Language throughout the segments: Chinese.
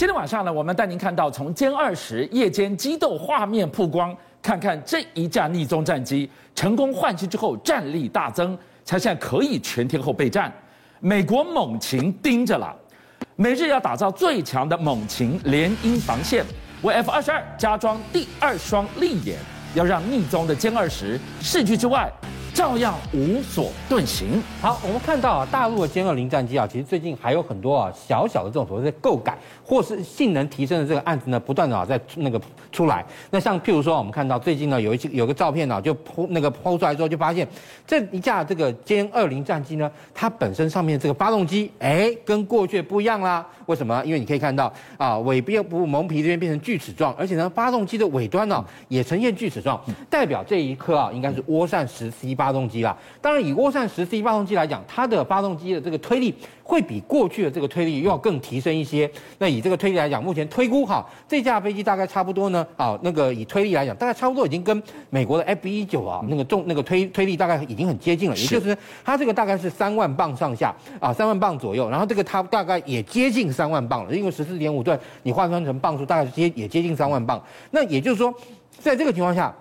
今天晚上呢，我们带您看到从歼二十夜间激斗画面曝光，看看这一架匿踪战机成功换机之后战力大增，才现在可以全天候备战。美国猛禽盯着了，美日要打造最强的猛禽联姻防线，为 F 二十二加装第二双利眼，要让匿踪的歼二十视距之外。照样无所遁形。好，我们看到啊，大陆的歼二零战机啊，其实最近还有很多啊小小的这种所谓的构改或是性能提升的这个案子呢，不断的啊在那个出来。那像譬如说，我们看到最近呢有一些有个照片呢，就剖那个剖出来之后，就发现这一架这个歼二零战机呢，它本身上面这个发动机，哎，跟过去不一样啦。为什么？因为你可以看到啊，尾边部蒙皮这边变成锯齿状，而且呢，发动机的尾端呢也呈现锯齿状，代表这一颗啊应该是涡扇十 C 八发动机啦。当然，以涡扇十 C 发动机来讲，它的发动机的这个推力会比过去的这个推力又要更提升一些。那以这个推力来讲，目前推估哈，这架飞机大概差不多呢啊，那个以推力来讲，大概差不多已经跟美国的 F 一九啊那个重那个推推力大概已经很接近了，也就是它这个大概是三万磅上下啊，三万磅左右。然后这个它大概也接近三万磅了，因为十四点五吨，你换算成磅数，大概接也接近三万磅。那也就是说，在这个情况下。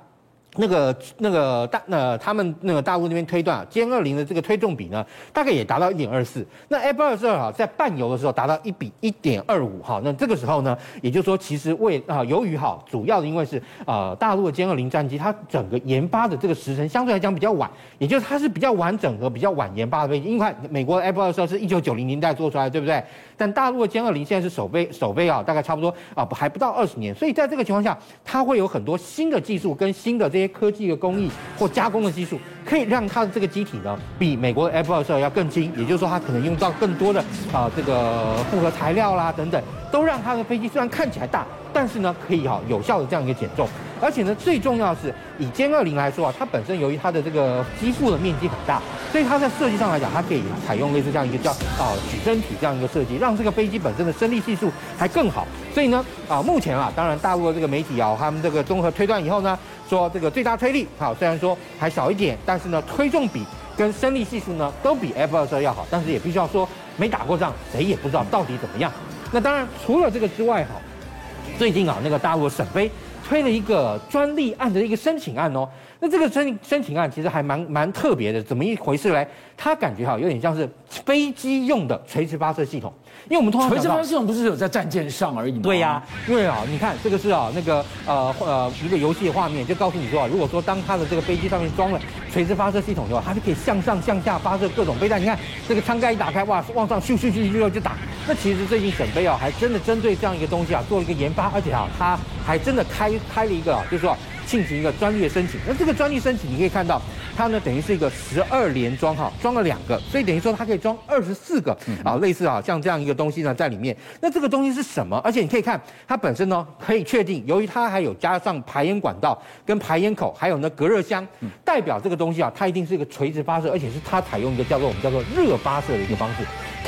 那个那个大那他们那个大陆那边推断啊，歼二零的这个推重比呢，大概也达到一点二四。那 F 二十二啊，在半油的时候达到一比一点二五哈。那这个时候呢，也就是说，其实为啊，由于哈，主要的因为是啊，大陆的歼二零战机，它整个研发的这个时程相对来讲比较晚，也就是它是比较完整和比较晚研发的飞机。因为美国的 F 二十二是一九九零年代做出来的，对不对？但大陆的歼二零现在是首飞首飞啊，大概差不多啊，还不到二十年。所以在这个情况下，它会有很多新的技术跟新的这些科技的工艺或加工的技术，可以让它的这个机体呢，比美国的 F 二十二要更轻。也就是说，它可能用到更多的啊这个复合材料啦等等，都让它的飞机虽然看起来大，但是呢可以哈有效的这样一个减重。而且呢，最重要的是以歼二零来说啊，它本身由于它的这个机腹的面积很大，所以它在设计上来讲，它可以采用类似这样一个叫啊举升体这样一个设计，让这个飞机本身的升力系数还更好。所以呢啊，目前啊，当然大陆的这个媒体啊，他们这个综合推断以后呢。说这个最大推力好，虽然说还小一点，但是呢，推重比跟升力系数呢都比 F 二十二要好，但是也必须要说，没打过仗，谁也不知道到底怎么样。那当然，除了这个之外哈，最近啊，那个大陆的沈飞推了一个专利案的一个申请案哦。那这个申申请案其实还蛮蛮特别的，怎么一回事嘞？它感觉哈有点像是飞机用的垂直发射系统。因为我们通常垂直发射系统不是有在战舰上而已吗？对呀、啊，因为啊，你看这个是啊那个呃呃一个游戏的画面，就告诉你说啊，如果说当它的这个飞机上面装了垂直发射系统的话，它就可以向上向下发射各种飞弹。你看这个舱盖一打开，哇，往上咻咻咻咻就打。那其实最近沈飞啊，还真的针对这样一个东西啊，做了一个研发，而且啊，它还真的开开了一个啊，就是说。进行一个专利的申请，那这个专利申请你可以看到，它呢等于是一个十二连装哈，装了两个，所以等于说它可以装二十四个啊，类似啊像这样一个东西呢在里面。那这个东西是什么？而且你可以看它本身呢可以确定，由于它还有加上排烟管道跟排烟口，还有呢隔热箱，代表这个东西啊，它一定是一个垂直发射，而且是它采用一个叫做我们叫做热发射的一个方式。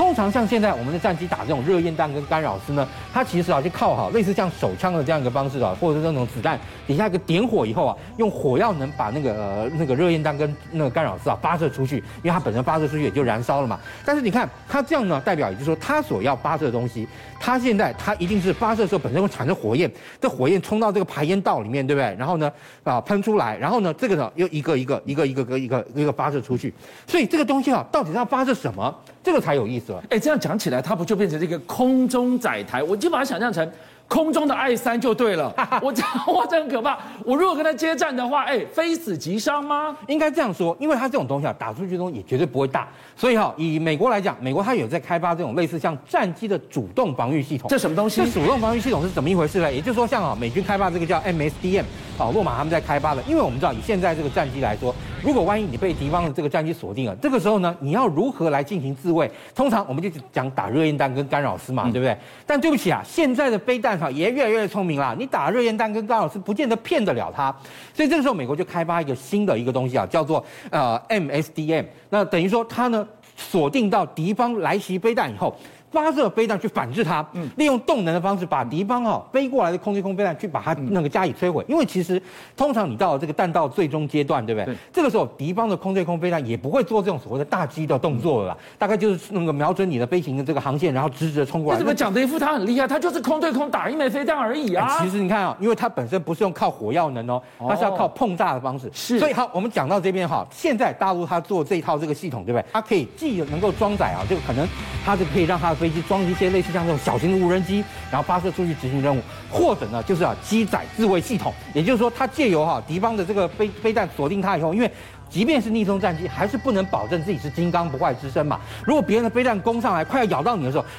通常像现在我们的战机打这种热焰弹跟干扰丝呢，它其实啊就靠好类似像手枪的这样一个方式啊，或者是那种子弹底下一个点火以后啊，用火药能把那个呃那个热焰弹跟那个干扰丝啊发射出去，因为它本身发射出去也就燃烧了嘛。但是你看它这样呢，代表也就是说它所要发射的东西，它现在它一定是发射的时候本身会产生火焰，这火焰冲到这个排烟道里面，对不对？然后呢啊喷出来，然后呢这个呢又一个一个一个一个一个一个一个发射出去，所以这个东西啊到底是要发射什么？这个才有意思了。哎，这样讲起来，它不就变成这个空中载台？我就把它想象成。空中的 I 三就对了，我这哇，这很可怕。我如果跟他接战的话，哎，非死即伤吗？应该这样说，因为它这种东西啊，打出去的东西也绝对不会大。所以哈，以美国来讲，美国它有在开发这种类似像战机的主动防御系统。这什么东西？这主动防御系统是怎么一回事呢？也就是说，像啊，美军开发这个叫 MSDM，啊，洛马他们在开发的。因为我们知道，以现在这个战机来说，如果万一你被敌方的这个战机锁定了，这个时候呢，你要如何来进行自卫？通常我们就讲打热焰弹跟干扰丝嘛，对不对？但对不起啊，现在的飞弹哈。也越来越聪明了，你打热焰弹跟干扰丝不见得骗得了它，所以这个时候美国就开发一个新的一个东西啊，叫做呃 MSDM。那等于说它呢锁定到敌方来袭飞弹以后，发射飞弹去反制它，利用动能的方式把敌方哈飞过来的空对空飞弹去把它那个加以摧毁。因为其实通常你到了这个弹道最终阶段，对不对？这个时候敌方的空对空飞弹也不会做这种所谓的大机的动作了啦，大概就是那个瞄准你的飞行的这个航线，然后直直的冲过来。为什么讲的一副他很厉害？他就是空对空打一枚飞弹而已啊。其实你看啊，因为它本身不是用靠火药能哦，它是要靠碰炸的方式。是。所以好，我们讲到这边哈，现在大陆它做这一套这个系统，对不对？它可以既能够装载啊，这个可能它就可以让它的飞机装一些类。似像这种小型的无人机，然后发射出去执行任务，或者呢，就是啊机载自卫系统，也就是说，它借由哈敌方的这个飞飞弹锁定它以后，因为即便是逆风战机，还是不能保证自己是金刚不坏之身嘛。如果别人的飞弹攻上来，快要咬到你的时候，